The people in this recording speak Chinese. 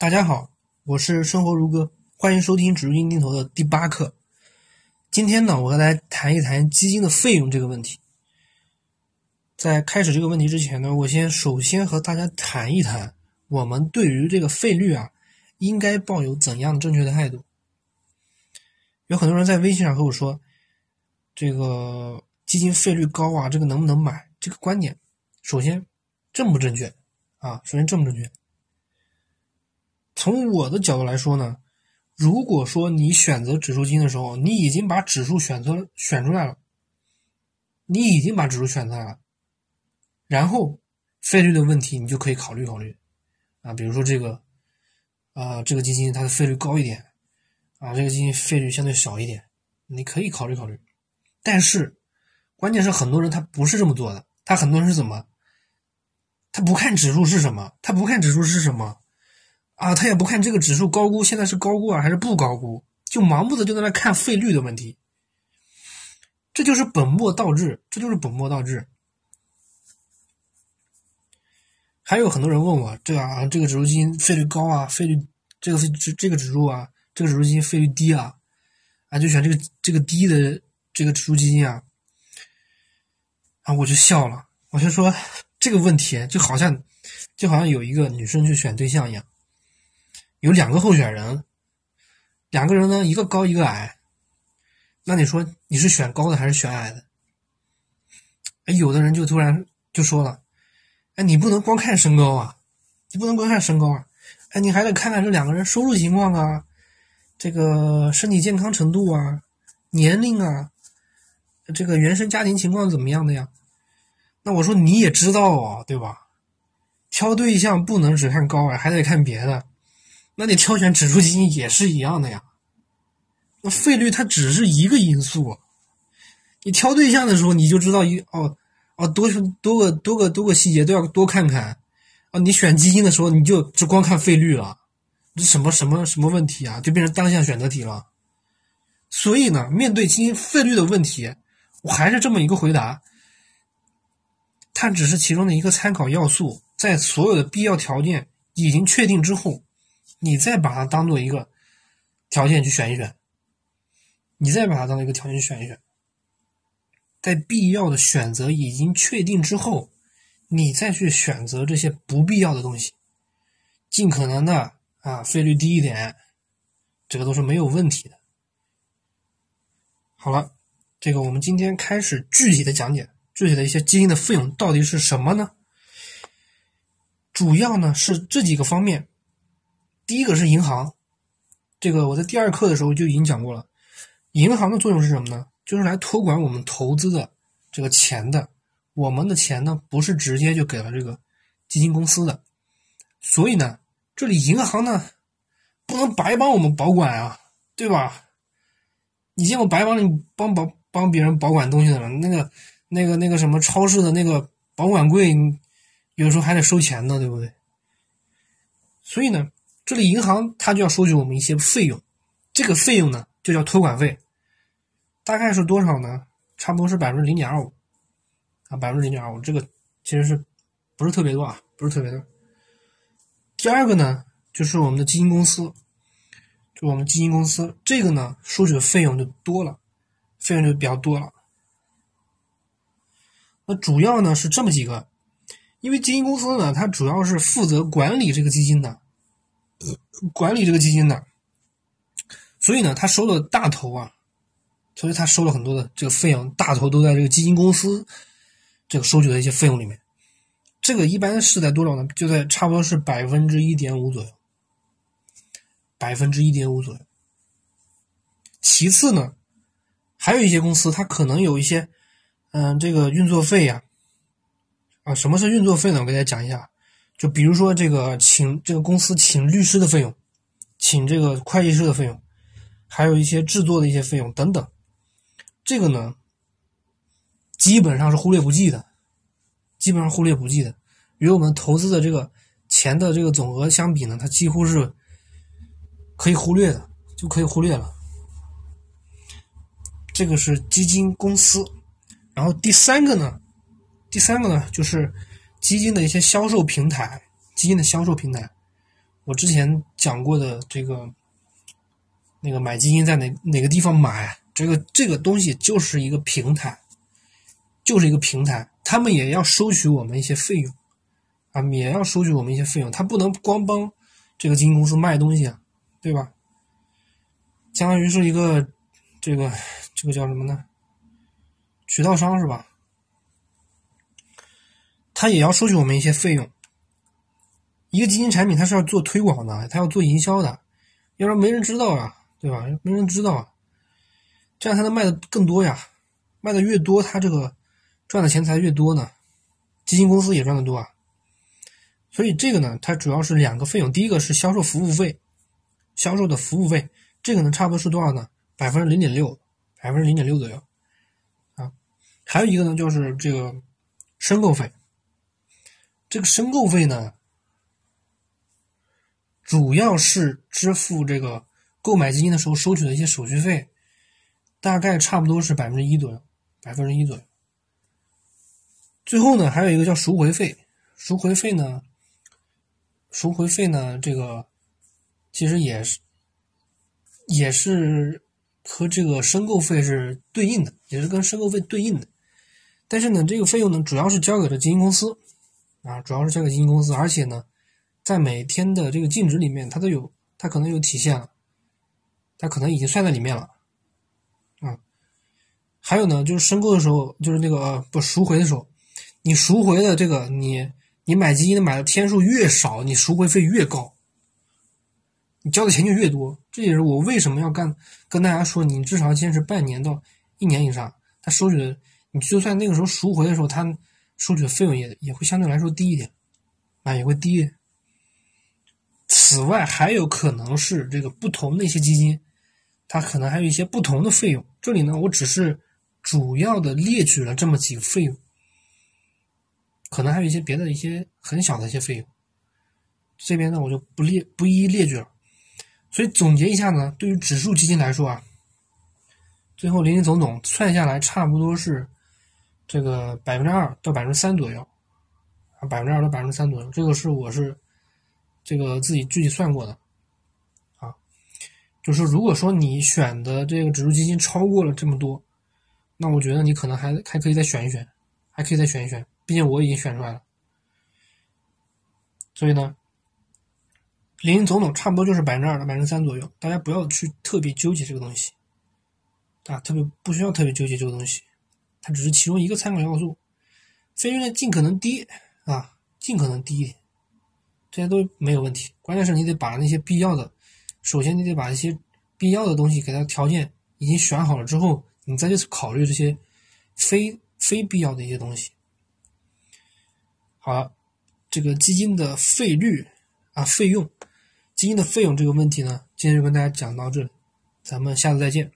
大家好，我是生活如歌，欢迎收听指数基金定投的第八课。今天呢，我和大家谈一谈基金的费用这个问题。在开始这个问题之前呢，我先首先和大家谈一谈，我们对于这个费率啊，应该抱有怎样的正确的态度。有很多人在微信上和我说，这个基金费率高啊，这个能不能买？这个观点，首先正不正确啊？首先正不正确？从我的角度来说呢，如果说你选择指数基金的时候，你已经把指数选择选出来了，你已经把指数选出来了，然后费率的问题你就可以考虑考虑啊，比如说这个啊这个基金它的费率高一点啊，这个基金费率相对少一点，你可以考虑考虑。但是关键是很多人他不是这么做的，他很多人是怎么？他不看指数是什么？他不看指数是什么？啊，他也不看这个指数高估，现在是高估啊还是不高估，就盲目的就在那看费率的问题，这就是本末倒置，这就是本末倒置。还有很多人问我，对啊，这个指数基金费率高啊，费率这个费这这个指数啊，这个指数基金费率低啊，啊就选这个这个低的这个指数基金啊，啊我就笑了，我就说这个问题就好像就好像有一个女生去选对象一样。有两个候选人，两个人呢，一个高一个矮，那你说你是选高的还是选矮的？哎，有的人就突然就说了，哎，你不能光看身高啊，你不能光看身高啊，哎，你还得看看这两个人收入情况啊，这个身体健康程度啊，年龄啊，这个原生家庭情况怎么样的呀？那我说你也知道啊，对吧？挑对象不能只看高矮，还得看别的。那你挑选指数基金也是一样的呀，那费率它只是一个因素，你挑对象的时候你就知道一哦哦多多个多个多个细节都要多看看，啊你选基金的时候你就只光看费率了，这什么什么什么问题啊？就变成单项选择题了。所以呢，面对基金费率的问题，我还是这么一个回答，它只是其中的一个参考要素，在所有的必要条件已经确定之后。你再把它当做一个条件去选一选，你再把它当做一个条件去选一选，在必要的选择已经确定之后，你再去选择这些不必要的东西，尽可能的啊费率低一点，这个都是没有问题的。好了，这个我们今天开始具体的讲解具体的一些基金的费用到底是什么呢？主要呢是这几个方面。第一个是银行，这个我在第二课的时候就已经讲过了。银行的作用是什么呢？就是来托管我们投资的这个钱的。我们的钱呢，不是直接就给了这个基金公司的，所以呢，这里银行呢不能白帮我们保管啊，对吧？你见过白帮你帮保帮别人保管东西的人？那个那个那个什么超市的那个保管柜，有时候还得收钱呢，对不对？所以呢。这里银行它就要收取我们一些费用，这个费用呢就叫托管费，大概是多少呢？差不多是百分之零点二五啊，百分之零点二五，这个其实是不是特别多啊？不是特别多。第二个呢，就是我们的基金公司，就我们基金公司这个呢收取的费用就多了，费用就比较多了。那主要呢是这么几个，因为基金公司呢它主要是负责管理这个基金的。管理这个基金的，所以呢，他收的大头啊，所以他收了很多的这个费用，大头都在这个基金公司这个收取的一些费用里面。这个一般是在多少呢？就在差不多是百分之一点五左右，百分之一点五左右。其次呢，还有一些公司，它可能有一些，嗯，这个运作费呀，啊，什么是运作费呢？我给大家讲一下。就比如说这个请这个公司请律师的费用，请这个会计师的费用，还有一些制作的一些费用等等，这个呢，基本上是忽略不计的，基本上忽略不计的，与我们投资的这个钱的这个总额相比呢，它几乎是可以忽略的，就可以忽略了。这个是基金公司，然后第三个呢，第三个呢就是。基金的一些销售平台，基金的销售平台，我之前讲过的这个那个买基金在哪哪个地方买，这个这个东西就是一个平台，就是一个平台，他们也要收取我们一些费用啊，也要收取我们一些费用，他不能光帮这个基金公司卖东西啊，对吧？相当于是一个这个这个叫什么呢？渠道商是吧？他也要收取我们一些费用。一个基金产品，它是要做推广的，它要做营销的，要不然没人知道啊，对吧？没人知道啊，这样才能卖的更多呀。卖的越多，它这个赚的钱才越多呢。基金公司也赚的多啊。所以这个呢，它主要是两个费用，第一个是销售服务费，销售的服务费，这个呢差不多是多少呢？百分之零点六，百分之零点六左右啊。还有一个呢，就是这个申购费。这个申购费呢，主要是支付这个购买基金的时候收取的一些手续费，大概差不多是百分之一左右，百分之一左右。最后呢，还有一个叫赎回费，赎回费呢，赎回费呢，这个其实也是也是和这个申购费是对应的，也是跟申购费对应的。但是呢，这个费用呢，主要是交给了基金公司。啊，主要是交给基金公司，而且呢，在每天的这个净值里面，它都有，它可能有体现了，它可能已经算在里面了，啊，还有呢，就是申购的时候，就是那个不赎回的时候，你赎回的这个，你你买基金的买的天数越少，你赎回费越高，你交的钱就越多。这也是我为什么要干跟大家说，你至少坚持半年到一年以上，他收取的，你就算那个时候赎回的时候，他。收取的费用也也会相对来说低一点，啊，也会低。此外，还有可能是这个不同的一些基金，它可能还有一些不同的费用。这里呢，我只是主要的列举了这么几个费用，可能还有一些别的一些很小的一些费用。这边呢，我就不列不一一列举了。所以总结一下呢，对于指数基金来说啊，最后林林总总算下来，差不多是。这个百分之二到百分之三左右，啊，百分之二到百分之三左右，这个是我是这个自己具体算过的，啊，就是如果说你选的这个指数基金超过了这么多，那我觉得你可能还还可以再选一选，还可以再选一选，毕竟我已经选出来了，所以呢，林林总总差不多就是百分之二到百分之三左右，大家不要去特别纠结这个东西，啊，特别不需要特别纠结这个东西。它只是其中一个参考要素，费率呢尽可能低啊，尽可能低，这些都没有问题。关键是你得把那些必要的，首先你得把一些必要的东西给它条件已经选好了之后，你再去考虑这些非非必要的一些东西。好了，这个基金的费率啊，费用，基金的费用这个问题呢，今天就跟大家讲到这里，咱们下次再见。